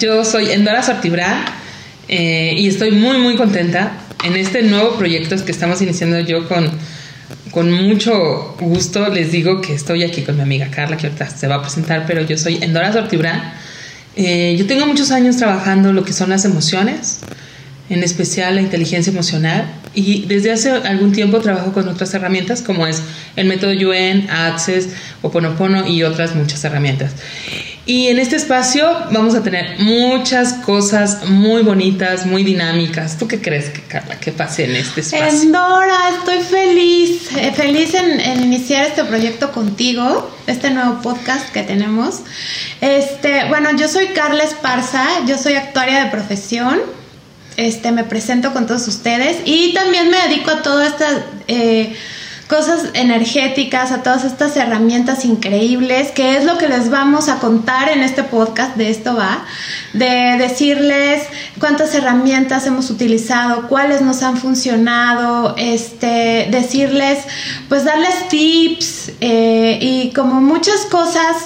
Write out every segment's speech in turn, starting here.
Yo soy Endora Sortibrán eh, y estoy muy, muy contenta en este nuevo proyecto que estamos iniciando yo con, con mucho gusto. Les digo que estoy aquí con mi amiga Carla, que ahorita se va a presentar, pero yo soy Endora Sortibrán. Eh, yo tengo muchos años trabajando lo que son las emociones, en especial la inteligencia emocional, y desde hace algún tiempo trabajo con otras herramientas como es el método UN, Access, Oponopono y otras muchas herramientas. Y en este espacio vamos a tener muchas cosas muy bonitas, muy dinámicas. ¿Tú qué crees, que, Carla, que pase en este espacio? Endora, estoy feliz, eh, feliz en, iniciar este proyecto contigo, este nuevo podcast que tenemos. Este, bueno, yo soy Carla Esparza, yo soy actuaria de profesión. Este, me presento con todos ustedes y también me dedico a toda esta... Eh, cosas energéticas, a todas estas herramientas increíbles, que es lo que les vamos a contar en este podcast, de esto va, de decirles cuántas herramientas hemos utilizado, cuáles nos han funcionado, este, decirles, pues darles tips eh, y como muchas cosas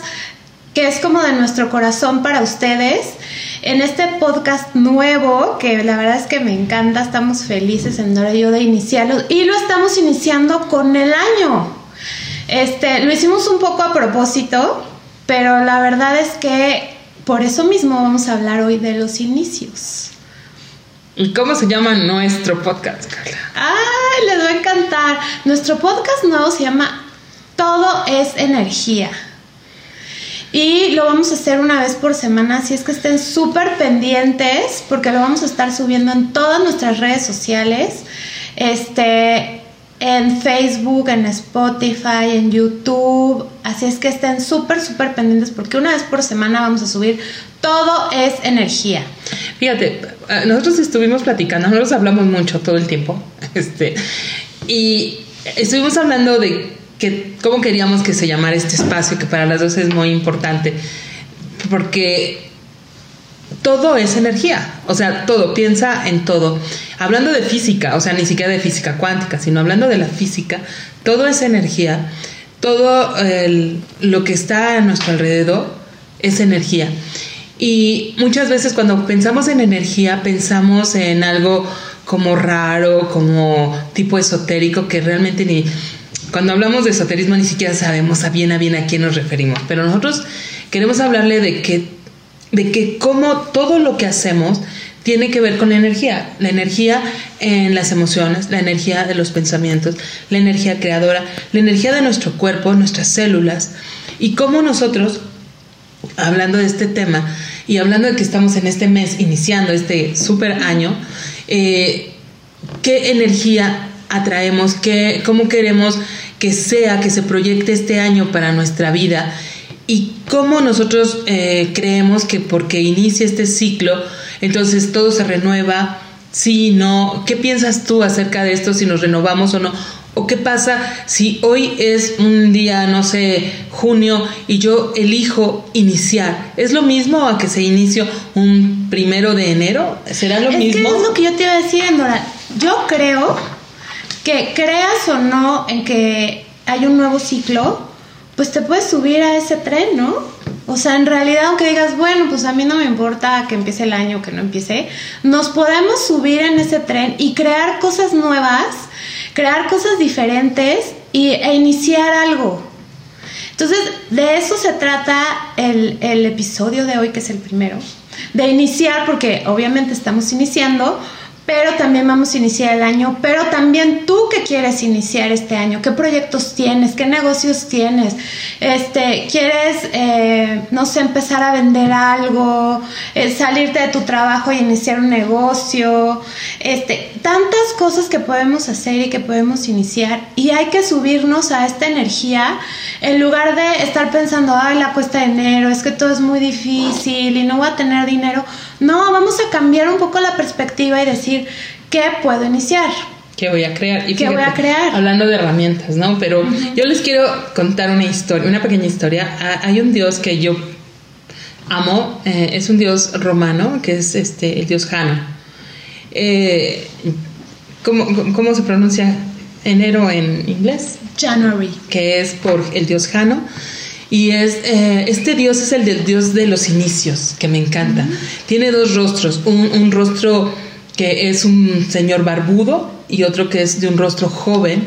que es como de nuestro corazón para ustedes. En este podcast nuevo, que la verdad es que me encanta, estamos felices en Dora y yo de iniciarlo y lo estamos iniciando con el año. Este, lo hicimos un poco a propósito, pero la verdad es que por eso mismo vamos a hablar hoy de los inicios. ¿Y cómo se llama nuestro podcast, Carla? ¡Ay, les va a encantar! Nuestro podcast nuevo se llama Todo es energía. Y lo vamos a hacer una vez por semana, así es que estén súper pendientes porque lo vamos a estar subiendo en todas nuestras redes sociales. Este, en Facebook, en Spotify, en YouTube. Así es que estén súper, súper pendientes porque una vez por semana vamos a subir todo es energía. Fíjate, eh, nosotros estuvimos platicando, nosotros hablamos mucho todo el tiempo, este, y estuvimos hablando de que cómo queríamos que se llamara este espacio, que para las dos es muy importante, porque todo es energía, o sea, todo, piensa en todo. Hablando de física, o sea, ni siquiera de física cuántica, sino hablando de la física, todo es energía, todo lo que está a nuestro alrededor es energía. Y muchas veces cuando pensamos en energía, pensamos en algo como raro, como tipo esotérico, que realmente ni, cuando hablamos de esoterismo ni siquiera sabemos a bien a bien a quién nos referimos, pero nosotros queremos hablarle de que, de que cómo todo lo que hacemos tiene que ver con la energía, la energía en las emociones, la energía de los pensamientos, la energía creadora, la energía de nuestro cuerpo, nuestras células, y cómo nosotros, hablando de este tema y hablando de que estamos en este mes iniciando este super año, eh, qué energía atraemos, qué, cómo queremos que sea, que se proyecte este año para nuestra vida y cómo nosotros eh, creemos que porque inicia este ciclo, entonces todo se renueva, sí, no, ¿qué piensas tú acerca de esto, si nos renovamos o no? ¿O qué pasa si hoy es un día, no sé, junio y yo elijo iniciar? ¿Es lo mismo a que se inició un primero de enero? ¿Será lo mismo? es lo que yo te iba a decir, Nora. Yo creo que creas o no en que hay un nuevo ciclo, pues te puedes subir a ese tren, ¿no? O sea, en realidad, aunque digas, bueno, pues a mí no me importa que empiece el año que no empiece, nos podemos subir en ese tren y crear cosas nuevas, crear cosas diferentes y, e iniciar algo. Entonces, de eso se trata el, el episodio de hoy, que es el primero. De iniciar, porque obviamente estamos iniciando, pero también vamos a iniciar el año, pero también tú que quieres iniciar este año, qué proyectos tienes, qué negocios tienes, este, quieres, eh, no sé, empezar a vender algo, eh, salirte de tu trabajo y iniciar un negocio, este, tantas cosas que podemos hacer y que podemos iniciar y hay que subirnos a esta energía en lugar de estar pensando, ay, la cuesta de enero, es que todo es muy difícil y no voy a tener dinero. No, vamos a cambiar un poco la perspectiva y decir, ¿qué puedo iniciar? ¿Qué voy a crear? Y ¿Qué voy a crear? Hablando de herramientas, ¿no? Pero yo les quiero contar una historia, una pequeña historia. Hay un dios que yo amo, eh, es un dios romano, que es este el dios Jano. Eh, ¿cómo, ¿Cómo se pronuncia enero en inglés? January. Que es por el dios Jano. Y es, eh, este Dios es el del Dios de los inicios, que me encanta. Tiene dos rostros, un, un rostro que es un señor barbudo y otro que es de un rostro joven.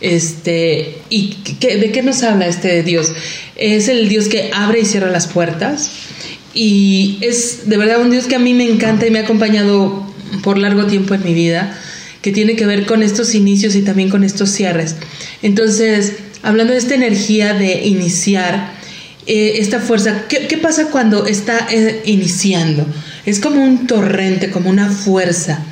Este, ¿Y qué- de qué nos habla este Dios? Es el Dios que abre y cierra las puertas. Y es de verdad un Dios que a mí me encanta y me ha acompañado por largo tiempo en mi vida, que tiene que ver con estos inicios y también con estos cierres. Entonces, hablando de esta energía de iniciar, eh, esta fuerza, ¿qué, qué pasa cuando está eh, iniciando? Es como un torrente, como una fuerza.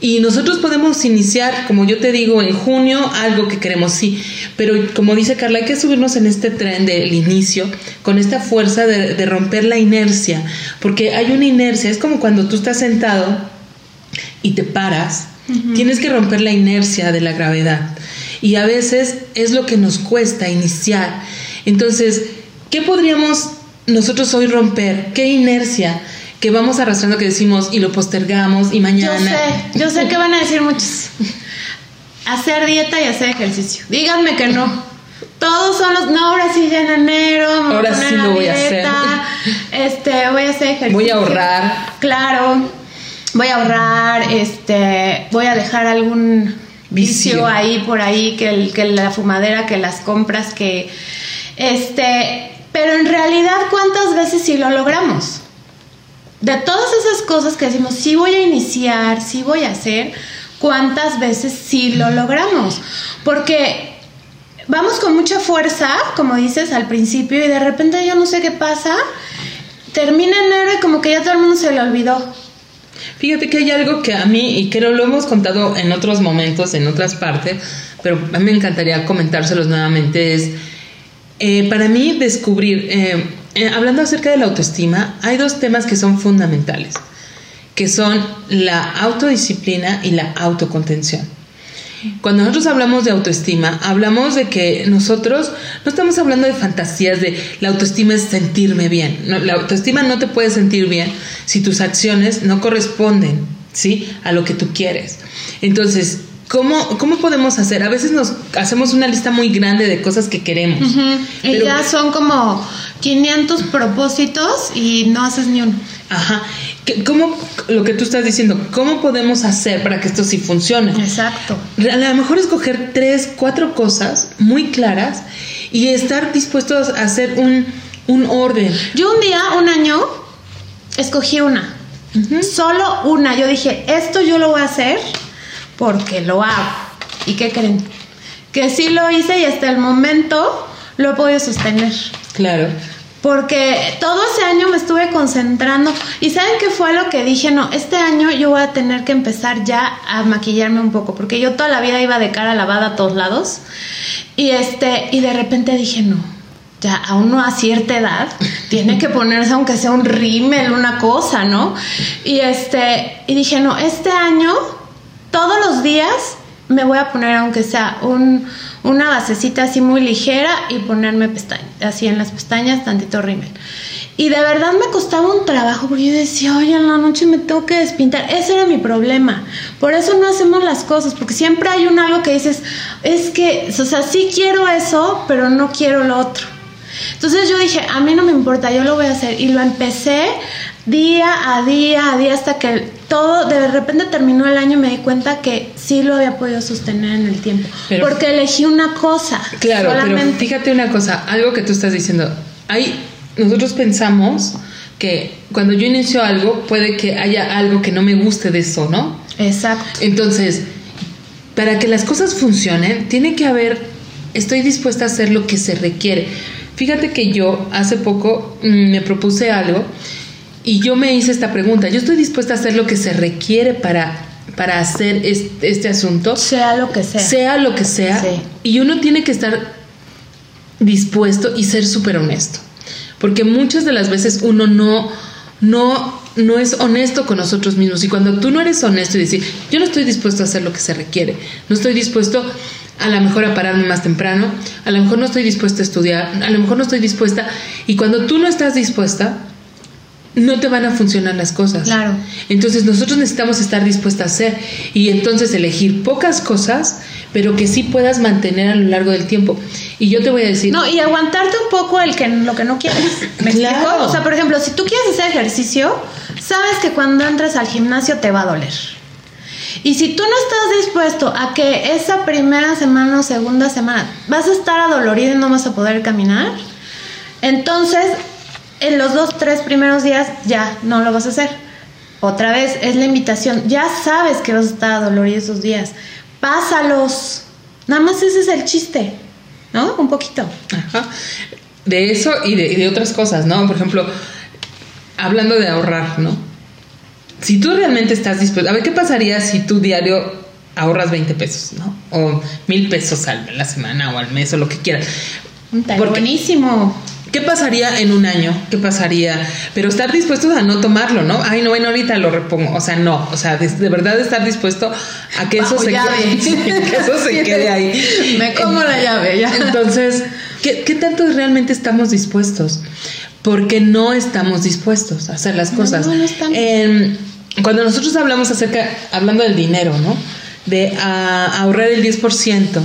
Y nosotros podemos iniciar, como yo te digo, en junio algo que queremos, sí, pero como dice Carla, hay que subirnos en este tren del inicio con esta fuerza de, de romper la inercia, porque hay una inercia, es como cuando tú estás sentado y te paras, tienes que romper la inercia de la gravedad. Y a veces es lo que nos cuesta iniciar. Entonces, ¿qué podríamos nosotros hoy romper? ¿Qué inercia? que vamos arrastrando que decimos y lo postergamos y mañana. Yo sé, yo sé que van a decir muchos. Hacer dieta y hacer ejercicio. Díganme que no. Todos son los. No, ahora sí ya en enero. me voy a Ahora poner sí lo voy a dieta, Este, voy a hacer ejercicio. Voy a ahorrar. Claro. Voy a ahorrar. Este, voy a dejar algún vicio, ahí por ahí que, el, que la fumadera, que las compras, que. Este. Pero en realidad, ¿cuántas veces sí lo logramos? de todas esas cosas que decimos, sí voy a iniciar, sí voy a hacer, ¿cuántas veces sí lo logramos? Porque vamos con mucha fuerza, como dices al principio, y de repente yo no sé qué pasa, termina enero y como que ya todo el mundo se le olvidó. Fíjate que hay algo que a mí, y que lo hemos contado en otros momentos, en otras partes, pero a mí me encantaría comentárselos nuevamente, es, eh, para mí descubrir, eh, eh, hablando acerca de la autoestima, hay dos temas que son fundamentales, que son la autodisciplina y la autocontención. Cuando nosotros hablamos de autoestima, hablamos de que nosotros no estamos hablando de fantasías de la autoestima es sentirme bien. No, la autoestima no te puede sentir bien si tus acciones no corresponden, ¿sí? A lo que tú quieres. Entonces, ¿cómo, cómo podemos hacer? A veces nos hacemos una lista muy grande de cosas que queremos. Y pero- ya son como 500 propósitos y no haces ni uno. Ajá. ¿Qué- ¿Cómo, lo que tú estás diciendo, cómo podemos hacer para que esto sí funcione? Exacto. A lo mejor escoger tres, cuatro cosas muy claras y estar dispuestos a hacer un, un orden. Yo un día, un año, escogí una. Solo una. Yo dije, esto yo lo voy a hacer porque lo hago. ¿Y qué creen? Que sí lo hice y hasta el momento lo he podido sostener. Claro. Porque todo ese año me estuve concentrando. ¿Y saben qué fue lo que dije? No, este año yo voy a tener que empezar ya a maquillarme un poco. Porque yo toda la vida iba de cara lavada a todos lados. Y este, y de repente dije, no, ya a uno a cierta edad tiene que ponerse aunque sea un rímel, una cosa, ¿no? Y este, y dije, no, este año, todos los días me voy a poner aunque sea un, una basecita así muy ligera y ponerme pestañas, así en las pestañas, tantito rímel. Y de verdad me costaba un trabajo porque yo decía, oye, en la noche me tengo que despintar. Ese era mi problema. Por eso no hacemos las cosas, porque siempre hay un algo que dices, es que, o sea, sí quiero eso, pero no quiero lo otro. Entonces yo dije, a mí no me importa, yo lo voy a hacer. Y lo empecé día a día, a día, hasta que todo, de repente terminó el año y me di cuenta que sí lo había podido sostener en el tiempo. Pero- porque elegí una cosa. Claro, pero solamente. fíjate una cosa, algo que tú estás diciendo. Hay, nosotros pensamos que cuando yo inicio algo, puede que haya algo que no me guste de eso, ¿no? Exacto. Entonces, para que las cosas funcionen, tiene que haber, estoy dispuesta a hacer lo que se requiere. Fíjate que yo hace poco mm, me propuse algo y yo me hice esta pregunta, yo estoy dispuesta a hacer lo que se requiere para, para hacer este, este asunto, Sea lo que sea. sea lo que sea, Sí. y uno tiene que estar dispuesto y ser súper honesto. Porque muchas de las veces uno no, no, no es honesto con nosotros mismos. Y cuando tú no eres honesto y decir, yo no estoy dispuesto a hacer lo que se requiere, no estoy dispuesto a lo mejor a pararme más temprano, a lo mejor no estoy dispuesta a estudiar, a lo mejor no estoy dispuesta. Y cuando tú no estás dispuesta, no te van a funcionar las cosas. Claro. Entonces nosotros necesitamos estar dispuestas a hacer y entonces elegir pocas cosas, pero que sí puedas mantener a lo largo del tiempo. Y yo te voy a decir... No, y aguantarte un poco el que lo que no quieres. ¿Me Claro. explico? O sea, por ejemplo, si tú quieres hacer ejercicio, sabes que cuando entras al gimnasio te va a doler. Y si tú no estás dispuesto a que esa primera semana o segunda semana vas a estar adolorido y no vas a poder caminar, entonces en los dos, tres primeros días ya no lo vas a hacer. Otra vez es la invitación. Ya sabes que vas a estar adolorido esos días. Pásalos. Nada más ese es el chiste, ¿no? Un poquito. Ajá. De eso y de, y de otras cosas, ¿no? Por ejemplo, hablando de ahorrar, ¿no? Si tú realmente estás dispuesto, a ver, ¿qué pasaría si tú diario ahorras 20 pesos, ¿no? O mil pesos a la semana o al mes o lo que quieras. Está Porque- buenísimo. ¿Qué pasaría en un año? ¿Qué pasaría? Pero estar dispuestos a no tomarlo, ¿no? Ay, no, bueno, ahorita lo repongo. O sea, no. O sea, de, de verdad estar dispuesto a que eso Bajo se llave. quede, que eso se quede ahí. Me como la llave ya. Entonces, ¿qué, qué tanto realmente estamos dispuestos? Porque no estamos dispuestos a hacer las No, cosas. no, no estamos. Em, cuando nosotros hablamos acerca, hablando del dinero, ¿no? De ah, ahorrar el 10%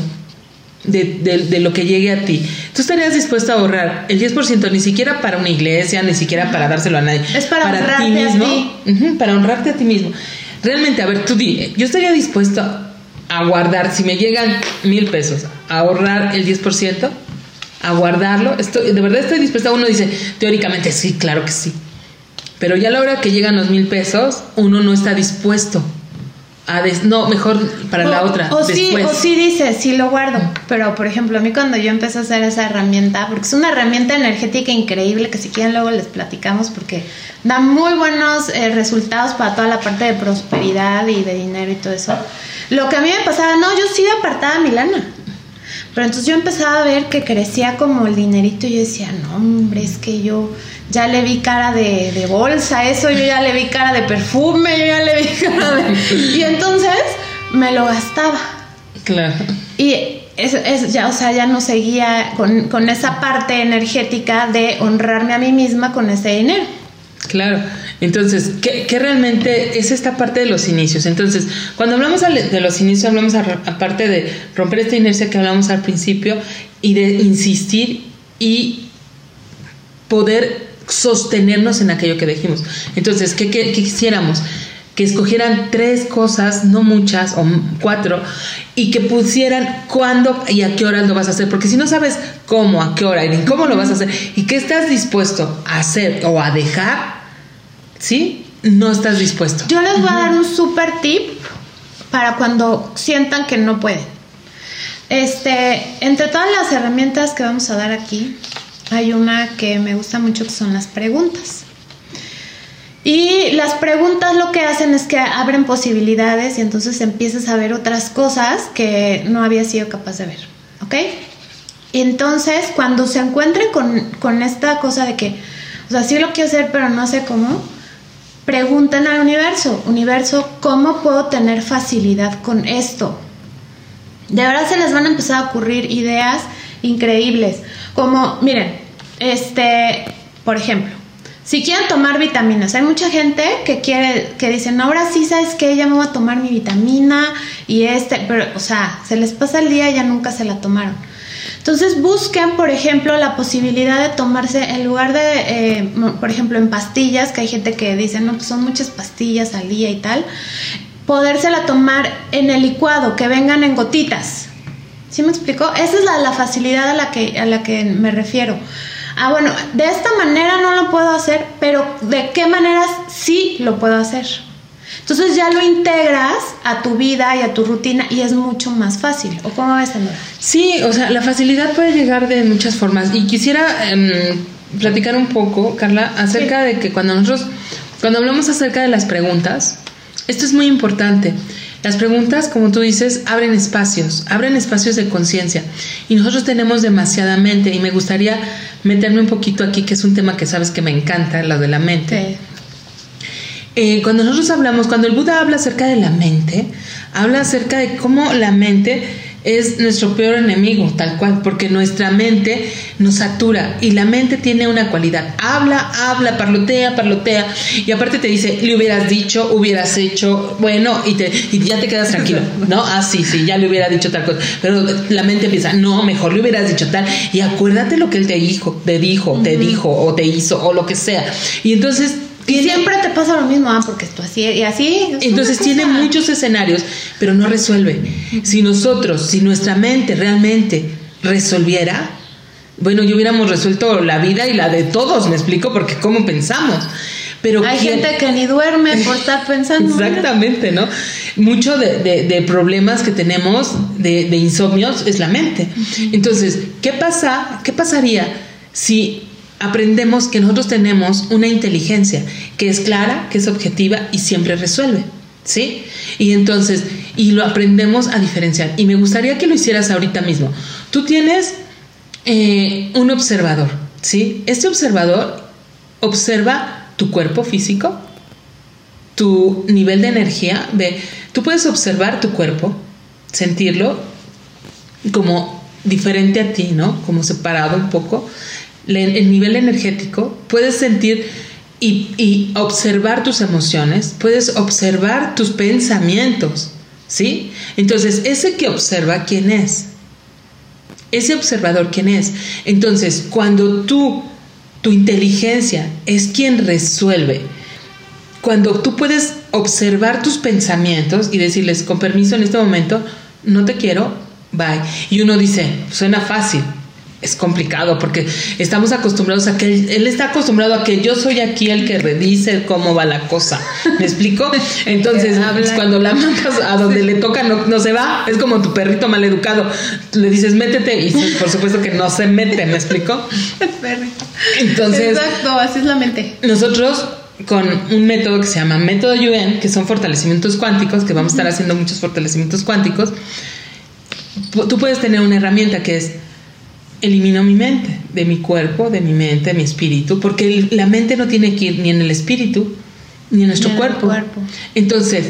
de, de- de lo que llegue a ti. Tú estarías dispuesto a ahorrar el 10% ni siquiera para una iglesia, ni siquiera para dárselo a nadie. Es para honrarte a mismo. ti. Ujú, para honrarte a ti mismo. Realmente, a ver, tú di, yo estaría dispuesto a guardar, si me llegan mil pesos, a ahorrar el 10%, a guardarlo. Estoy, de verdad estoy dispuesta. Uno dice, teóricamente sí, claro que sí. Pero ya a la hora que llegan los mil pesos, uno no está dispuesto a... des- no, mejor para la otra. O sí, después. o sí dice, sí lo guardo. Pero, por ejemplo, a mí cuando yo empecé a hacer esa herramienta, porque es una herramienta energética increíble que si quieren luego les platicamos porque da muy buenos eh, resultados para toda la parte de prosperidad y de dinero y todo eso. Lo que a mí me pasaba, no, yo sí apartaba mi lana. Pero entonces yo empezaba a ver que crecía como el dinerito y yo decía, no, hombre, es que yo ya le vi cara de, de bolsa, eso, yo ya le vi cara de perfume, yo ya le vi cara de... Y entonces me lo gastaba. Claro. Y es, es ya, o sea, ya no seguía con, con esa parte energética de honrarme a mí misma con ese dinero. Claro, entonces, ¿qué, realmente es esta parte de los inicios? Entonces, cuando hablamos de los inicios, hablamos aparte de romper esta inercia que hablamos al principio y de insistir y poder sostenernos en aquello que dijimos. Entonces, ¿qué, qué- quisiéramos? Que escogieran tres cosas, no muchas, o cuatro, y que pusieran cuándo y a qué horas lo vas a hacer. Porque si no sabes cómo, a qué hora y cómo lo vas a hacer, y qué estás dispuesto a hacer o a dejar, ¿sí? No estás dispuesto. Yo les voy a dar un super tip para cuando sientan que no pueden. Este, entre todas las herramientas que vamos a dar aquí, hay una que me gusta mucho que son las preguntas. Y las preguntas lo que hacen es que abren posibilidades y entonces empiezas a ver otras cosas que no había sido capaz de ver. ¿Ok? Entonces, cuando se encuentren con, con esta cosa de que, o sea, sí lo quiero hacer, pero no sé cómo, pregunten al universo, universo, ¿cómo puedo tener facilidad con esto? De verdad se les van a empezar a ocurrir ideas increíbles. Como, miren, este, por ejemplo, si quieren tomar vitaminas, hay mucha gente que quiere, que dicen, "No, ahora sí sabes que ya me voy a tomar mi vitamina y este, pero, o sea, se les pasa el día y ya nunca se la tomaron. Entonces busquen, por ejemplo, la posibilidad de tomarse en lugar de, eh, por ejemplo, en pastillas, que hay gente que dice, no, pues son muchas pastillas al día y tal, podérsela tomar en el licuado, que vengan en gotitas. ¿Sí me explicó? Esa es la, la facilidad a la, que, a la que me refiero. Ah, bueno, de esta manera no lo puedo hacer, pero ¿de qué maneras sí lo puedo hacer? Entonces ya lo integras a tu vida y a tu rutina y es mucho más fácil. ¿O cómo ves, Sandra? Sí, o sea, la facilidad puede llegar de muchas formas. Y quisiera em, platicar un poco, Carla, acerca de que cuando nosotros, cuando hablamos acerca de las preguntas, esto es muy importante. Las preguntas, como tú dices, abren espacios, abren espacios de conciencia. Y nosotros tenemos demasiada mente. Y me gustaría meterme un poquito aquí, que es un tema que sabes que me encanta, lo de la mente. Eh, cuando nosotros hablamos, cuando el Buda habla acerca de la mente, habla acerca de cómo la mente es nuestro peor enemigo, tal cual, porque nuestra mente nos satura y la mente tiene una cualidad. Habla, habla, parlotea, parlotea y aparte te dice, le hubieras dicho, hubieras hecho, bueno, y, te, y ya te quedas tranquilo, ¿no? Ah, sí, sí, ya le hubiera dicho tal cosa. Pero la mente empieza, no, mejor le hubieras dicho tal y acuérdate lo que él te dijo, te dijo, te dijo o te hizo o lo que sea. Y entonces y siempre te pasa lo mismo, ah, porque esto así y así. Entonces tiene muchos escenarios, pero no resuelve. Si nosotros, si nuestra mente realmente resolviera, bueno, yo hubiéramos resuelto la vida y la de todos, me explico, porque cómo pensamos. Pero hay gente que ni duerme por estar pensando. Exactamente, ¿no? Mucho de, problemas que tenemos de, de, insomnios es la mente. Entonces, ¿qué pasa? ¿Qué pasaría si aprendemos que nosotros tenemos una inteligencia que es clara, que es objetiva y siempre resuelve. ¿Sí? Y entonces, y lo aprendemos a diferenciar. Y me gustaría que lo hicieras ahorita mismo. Tú tienes eh, un observador, ¿sí? Este observador observa tu cuerpo físico, tu nivel de energía. Ve, tú puedes observar tu cuerpo, sentirlo como diferente a ti, ¿no? Como separado un poco el nivel energético, puedes sentir y, observar tus emociones, puedes observar tus pensamientos, ¿sí? Entonces, ese que observa, ¿quién es? Ese observador, ¿quién es? Entonces, cuando tú, tu inteligencia es quien resuelve, cuando tú puedes observar tus pensamientos y decirles, con permiso en este momento, no te quiero, bye. Y uno dice, suena fácil, es complicado porque estamos acostumbrados a que él, está acostumbrado a que yo soy aquí el que redice cómo va la cosa. ¿Me explico? Entonces, pues, cuando la mandas a donde le toca no, se va, es como tu perrito mal educado. Le dices, métete y por supuesto que no se mete, ¿me explico? Entonces, exacto, así es la mente. Nosotros con un método que se llama método UN, que son fortalecimientos cuánticos, que vamos a estar haciendo muchos fortalecimientos cuánticos, tú puedes tener una herramienta que es elimino mi mente, de mi cuerpo, de mi mente, de mi espíritu, porque la mente no tiene que ir ni en el espíritu ni en nuestro cuerpo. Entonces,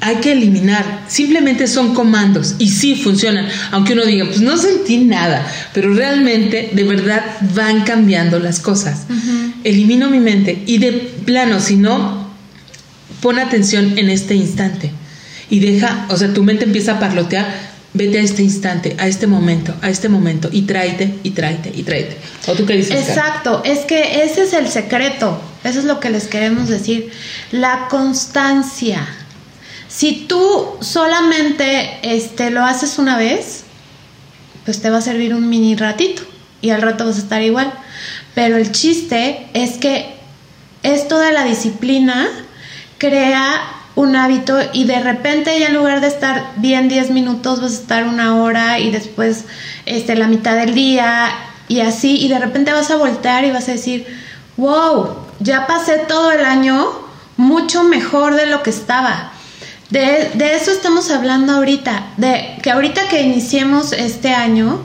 hay que eliminar, simplemente son comandos y sí funcionan, aunque uno diga, pues no sentí nada, pero realmente de verdad van cambiando las cosas. Elimino mi mente y de plano, si no, pon atención en este instante y deja, o sea, tu mente empieza a parlotear vete a este instante, a este momento, a este momento y tráete y tráete y tráete. ¿O tú qué dices? Exacto, es que ese es el secreto, eso es lo que les queremos decir, la constancia. Si tú solamente este, lo haces una vez, pues te va a servir un mini ratito y al rato vas a estar igual. Pero el chiste es que esto de la disciplina crea un hábito y de repente ya en lugar de estar bien 10 minutos vas a estar una hora y después este, la mitad del día y así y de repente vas a voltear y vas a decir, wow, ya pasé todo el año mucho mejor de lo que estaba. De, de eso estamos hablando ahorita, de que ahorita que iniciemos este año,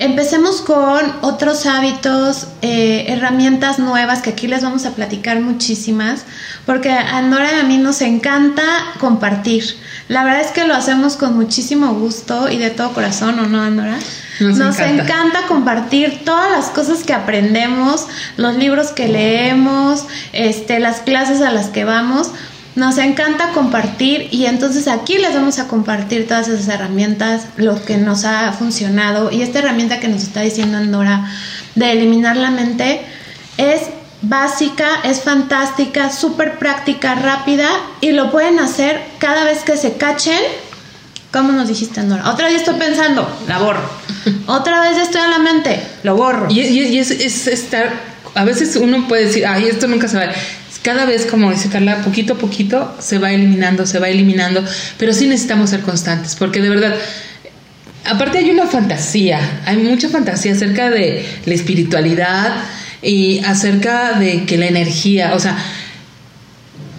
Empecemos con otros hábitos, eh, herramientas nuevas que aquí les vamos a platicar muchísimas, porque a Nora y a mí nos encanta compartir. La verdad es que lo hacemos con muchísimo gusto y de todo corazón, ¿o no, Andora? Nos, encanta. compartir todas las cosas que aprendemos, los libros que leemos, este, las clases a las que vamos nos encanta compartir y entonces aquí les vamos a compartir todas esas herramientas, lo que nos ha funcionado y esta herramienta que nos está diciendo Andora de eliminar la mente es básica, es fantástica, súper práctica, rápida y lo pueden hacer cada vez que se cachen. ¿Cómo nos dijiste, Andora? Otra vez estoy pensando, la borro. Otra vez estoy en la mente, lo borro. Y, es, es, estar, a veces uno puede decir, ay, esto nunca se va cada vez, como dice Carla, poquito a poquito se va eliminando, se va eliminando, pero sí necesitamos ser constantes, porque de verdad, aparte hay una fantasía, hay mucha fantasía acerca de la espiritualidad y acerca de que la energía, o sea,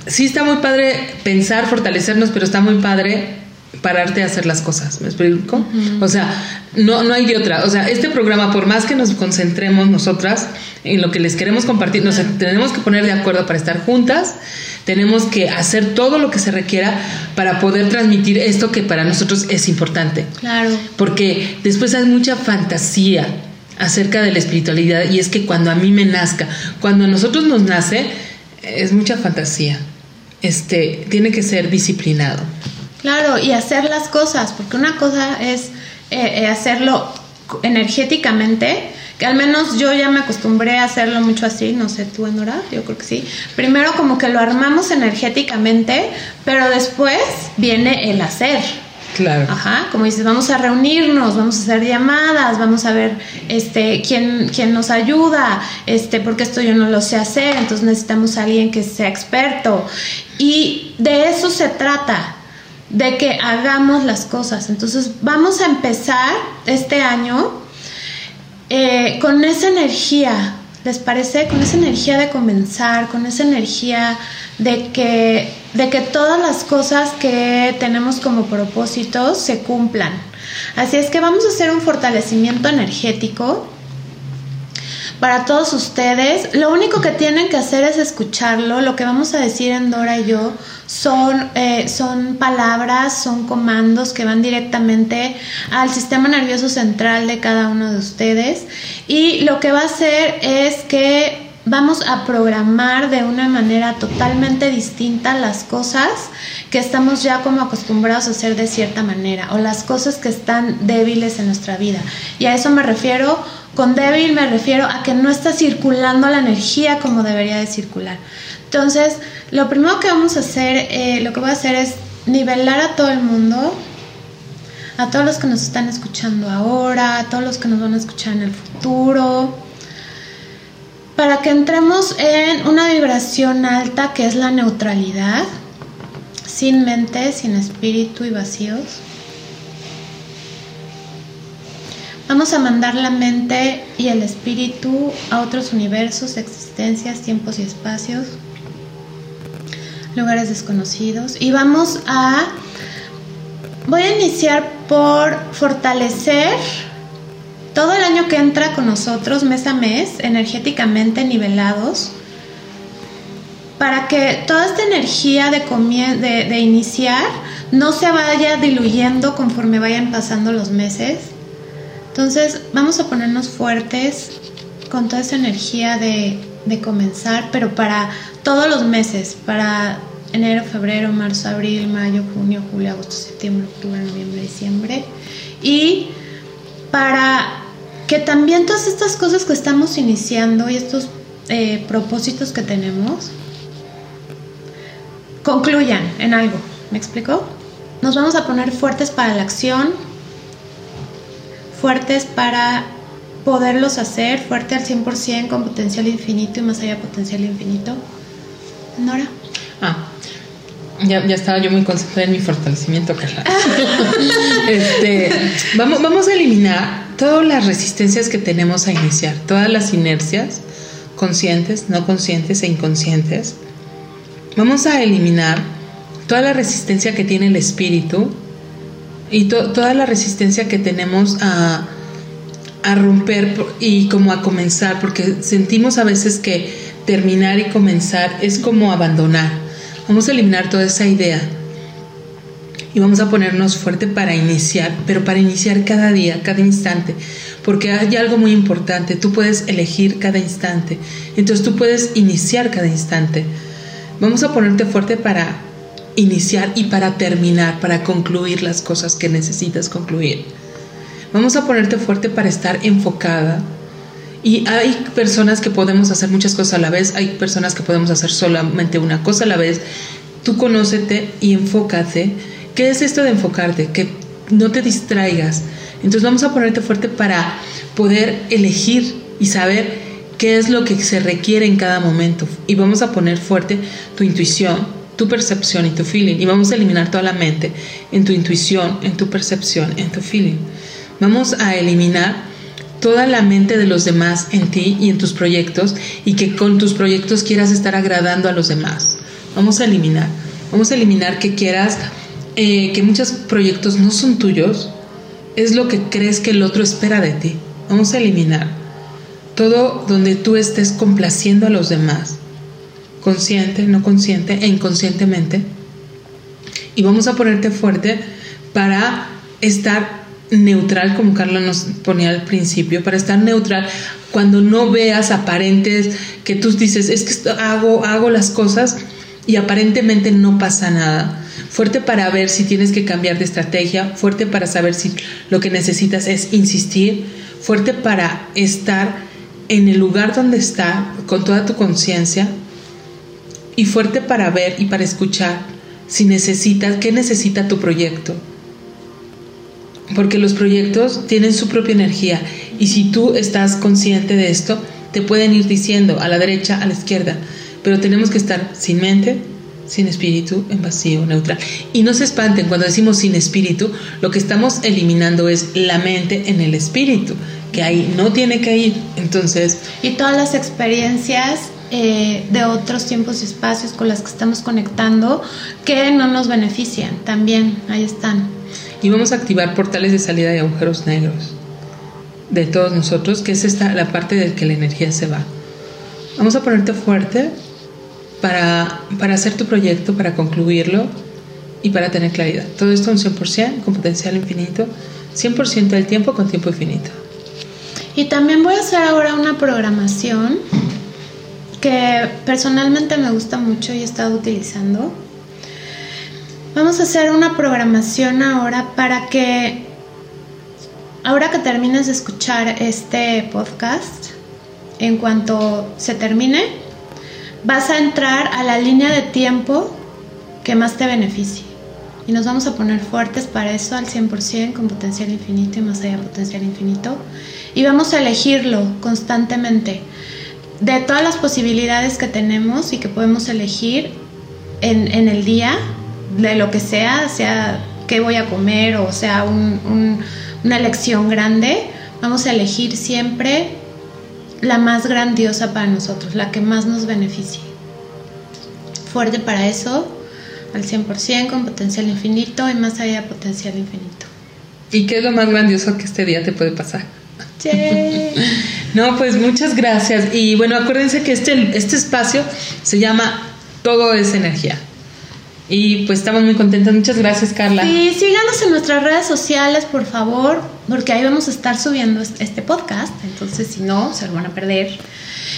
sí está muy padre pensar, fortalecernos, pero está muy padre pararte a hacer las cosas, ¿me explico? O sea, no, no hay de otra. O sea, este programa, por más que nos concentremos nosotras en lo que les queremos compartir, nos tenemos que poner de acuerdo para estar juntas, tenemos que hacer todo lo que se requiera para poder transmitir esto que para nosotros es importante. Claro. Porque después hay mucha fantasía acerca de la espiritualidad y es que cuando a mí me nazca, cuando a nosotros nos nace, es mucha fantasía. Este, tiene que ser disciplinado. Claro, y hacer las cosas, porque una cosa es eh, eh, hacerlo energéticamente, que al menos yo ya me acostumbré a hacerlo mucho así, no sé tú, Enora, yo creo que sí. Primero como que lo armamos energéticamente, pero después viene el hacer. Claro. Ajá, como dices, vamos a reunirnos, vamos a hacer llamadas, vamos a ver este quién, quién nos ayuda, este, porque esto yo no lo sé hacer, entonces necesitamos a alguien que sea experto. Y de eso se trata, de que hagamos las cosas. Entonces vamos a empezar este año eh, con esa energía, ¿les parece? Con esa energía de comenzar, con esa energía de que, de que todas las cosas que tenemos como propósitos se cumplan. Así es que vamos a hacer un fortalecimiento energético para todos ustedes. Lo único que tienen que hacer es escucharlo. Lo que vamos a decir en Dora y yo son, eh, son palabras, son comandos que van directamente al sistema nervioso central de cada uno de ustedes. Y lo que va a hacer es que vamos a programar de una manera totalmente distinta las cosas que estamos ya como acostumbrados a hacer de cierta manera o las cosas que están débiles en nuestra vida. Y a eso me refiero con débil me refiero a que no está circulando la energía como debería de circular. Entonces, lo primero que vamos a hacer, eh, lo que voy a hacer es nivelar a todo el mundo, a todos los que nos están escuchando ahora, a todos los que nos van a escuchar en el futuro, para que entremos en una vibración alta que es la neutralidad, sin mente, sin espíritu y vacíos. Vamos a mandar la mente y el espíritu a otros universos, existencias, tiempos y espacios, lugares desconocidos. Y vamos a... Voy a iniciar por fortalecer todo el año que entra con nosotros, mes a mes, energéticamente nivelados, para que toda esta energía de, de, de iniciar no se vaya diluyendo conforme vayan pasando los meses entonces vamos a ponernos fuertes con toda esa energía de, comenzar, pero para todos los meses, para enero, febrero, marzo, abril, mayo, junio, julio, agosto, septiembre, octubre, noviembre, diciembre. Y para que también todas estas cosas que estamos iniciando y estos eh, propósitos que tenemos concluyan en algo. ¿Me explico? Nos vamos a poner fuertes para la acción, fuertes para poderlos hacer, fuerte al 100% con potencial infinito y más allá potencial infinito. Nora. Ah, ya, ya, estaba yo muy concentrada en mi fortalecimiento, Carla. este, vamos, vamos a eliminar todas las resistencias que tenemos a iniciar, todas las inercias, conscientes, no conscientes e inconscientes. Vamos a eliminar toda la resistencia que tiene el espíritu y toda la resistencia que tenemos a, a romper y como a comenzar, porque sentimos a veces que terminar y comenzar es como abandonar. Vamos a eliminar toda esa idea y vamos a ponernos fuerte para iniciar, pero para iniciar cada día, cada instante, porque hay algo muy importante, tú puedes elegir cada instante, entonces tú puedes iniciar cada instante. Vamos a ponerte fuerte para iniciar y para terminar, para concluir las cosas que necesitas concluir. Vamos a ponerte fuerte para estar enfocada. Y hay personas que podemos hacer muchas cosas a la vez, hay personas que podemos hacer solamente una cosa a la vez. Tú conócete y enfócate. ¿Qué es esto de enfocarte? Que no te distraigas. Entonces vamos a ponerte fuerte para poder elegir y saber qué es lo que se requiere en cada momento. Y vamos a poner fuerte tu intuición, tu percepción y tu feeling. Y vamos a eliminar toda la mente en tu intuición, en tu percepción, en tu feeling. Vamos a eliminar toda la mente de los demás en ti y en tus proyectos y que con tus proyectos quieras estar agradando a los demás. Vamos a eliminar. Vamos a eliminar que quieras eh, que muchos proyectos no son tuyos, es lo que crees que el otro espera de ti. Vamos a eliminar todo donde tú estés complaciendo a los demás, consciente, no consciente e inconscientemente. Y vamos a ponerte fuerte para estar neutral, como Carla nos ponía al principio, para estar neutral cuando no veas aparentes que tú dices, es que hago, hago las cosas y aparentemente no pasa nada. Fuerte para ver si tienes que cambiar de estrategia, fuerte para saber si lo que necesitas es insistir, fuerte para estar en el lugar donde está con toda tu conciencia y fuerte para ver y para escuchar si necesitas, qué necesita tu proyecto. Porque los proyectos tienen su propia energía y si tú estás consciente de esto, te pueden ir diciendo a la derecha, a la izquierda, pero tenemos que estar sin mente, sin espíritu, en vacío, neutral. Y no se espanten, cuando decimos sin espíritu, lo que estamos eliminando es la mente en el espíritu, que ahí no tiene que ir. Entonces... Y todas las experiencias eh, de otros tiempos y espacios con las que estamos conectando que no nos benefician, también ahí están. Y vamos a activar portales de salida de agujeros negros de todos nosotros, que es esta la parte de que la energía se va. Vamos a ponerte fuerte para, para hacer tu proyecto, para concluirlo y para tener claridad. Todo esto un 100% con potencial infinito, 100% del tiempo con tiempo infinito. Y también voy a hacer ahora una programación que personalmente me gusta mucho y he estado utilizando. Vamos a hacer una programación ahora para que, ahora que termines de escuchar este podcast, en cuanto se termine, vas a entrar a la línea de tiempo que más te beneficie. Y nos vamos a poner fuertes para eso al 100% con potencial infinito y más allá potencial infinito. Y vamos a elegirlo constantemente. De todas las posibilidades que tenemos y que podemos elegir en, el día, de lo que sea, sea qué voy a comer o sea una elección grande, vamos a elegir siempre la más grandiosa para nosotros, la que más nos beneficie. Fuerte para eso, al 100%, con potencial infinito y más allá potencial infinito. ¿Y qué es lo más grandioso que este día te puede pasar? No, pues muchas gracias. Y bueno, acuérdense que este, este espacio se llama Todo es energía. Y pues estamos muy contentos. Muchas gracias, Carla. Sí, síganos en nuestras redes sociales, por favor, porque ahí vamos a estar subiendo este podcast. Entonces, si no, se lo van a perder.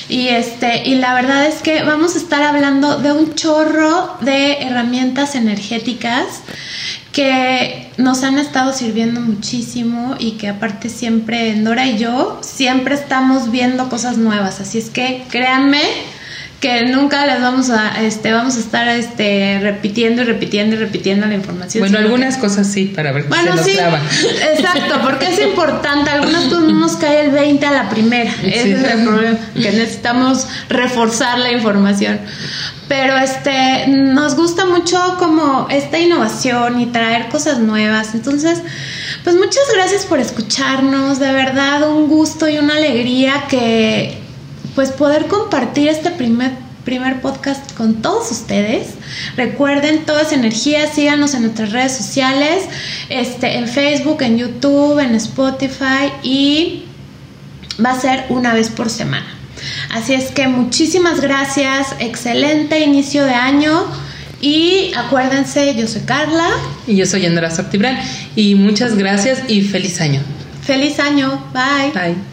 Y este, y la verdad es que vamos a estar hablando de un chorro de herramientas energéticas que nos han estado sirviendo muchísimo y que aparte siempre Nora y yo siempre estamos viendo cosas nuevas. Así es que créanme que nunca les vamos a este vamos a estar este repitiendo y repitiendo y repitiendo la información. Bueno, algunas cosas sí para ver bueno, se sí, Exacto, porque es importante, algunas pues no nos cae el 20 a la primera. Ese es el problema, que necesitamos reforzar la información. Pero este nos gusta mucho como esta innovación y traer cosas nuevas. Entonces, pues muchas gracias por escucharnos, de verdad un gusto y una alegría que pues poder compartir este primer, primer podcast con todos ustedes. Recuerden, toda esa energía, síganos en nuestras redes sociales, este, en Facebook, en YouTube, en Spotify y va a ser una vez por semana. Así es que muchísimas gracias, excelente inicio de año. Y acuérdense, yo soy Carla. Y yo soy Andrea Soctibran. Y muchas gracias y feliz año. Feliz año. Bye. Bye.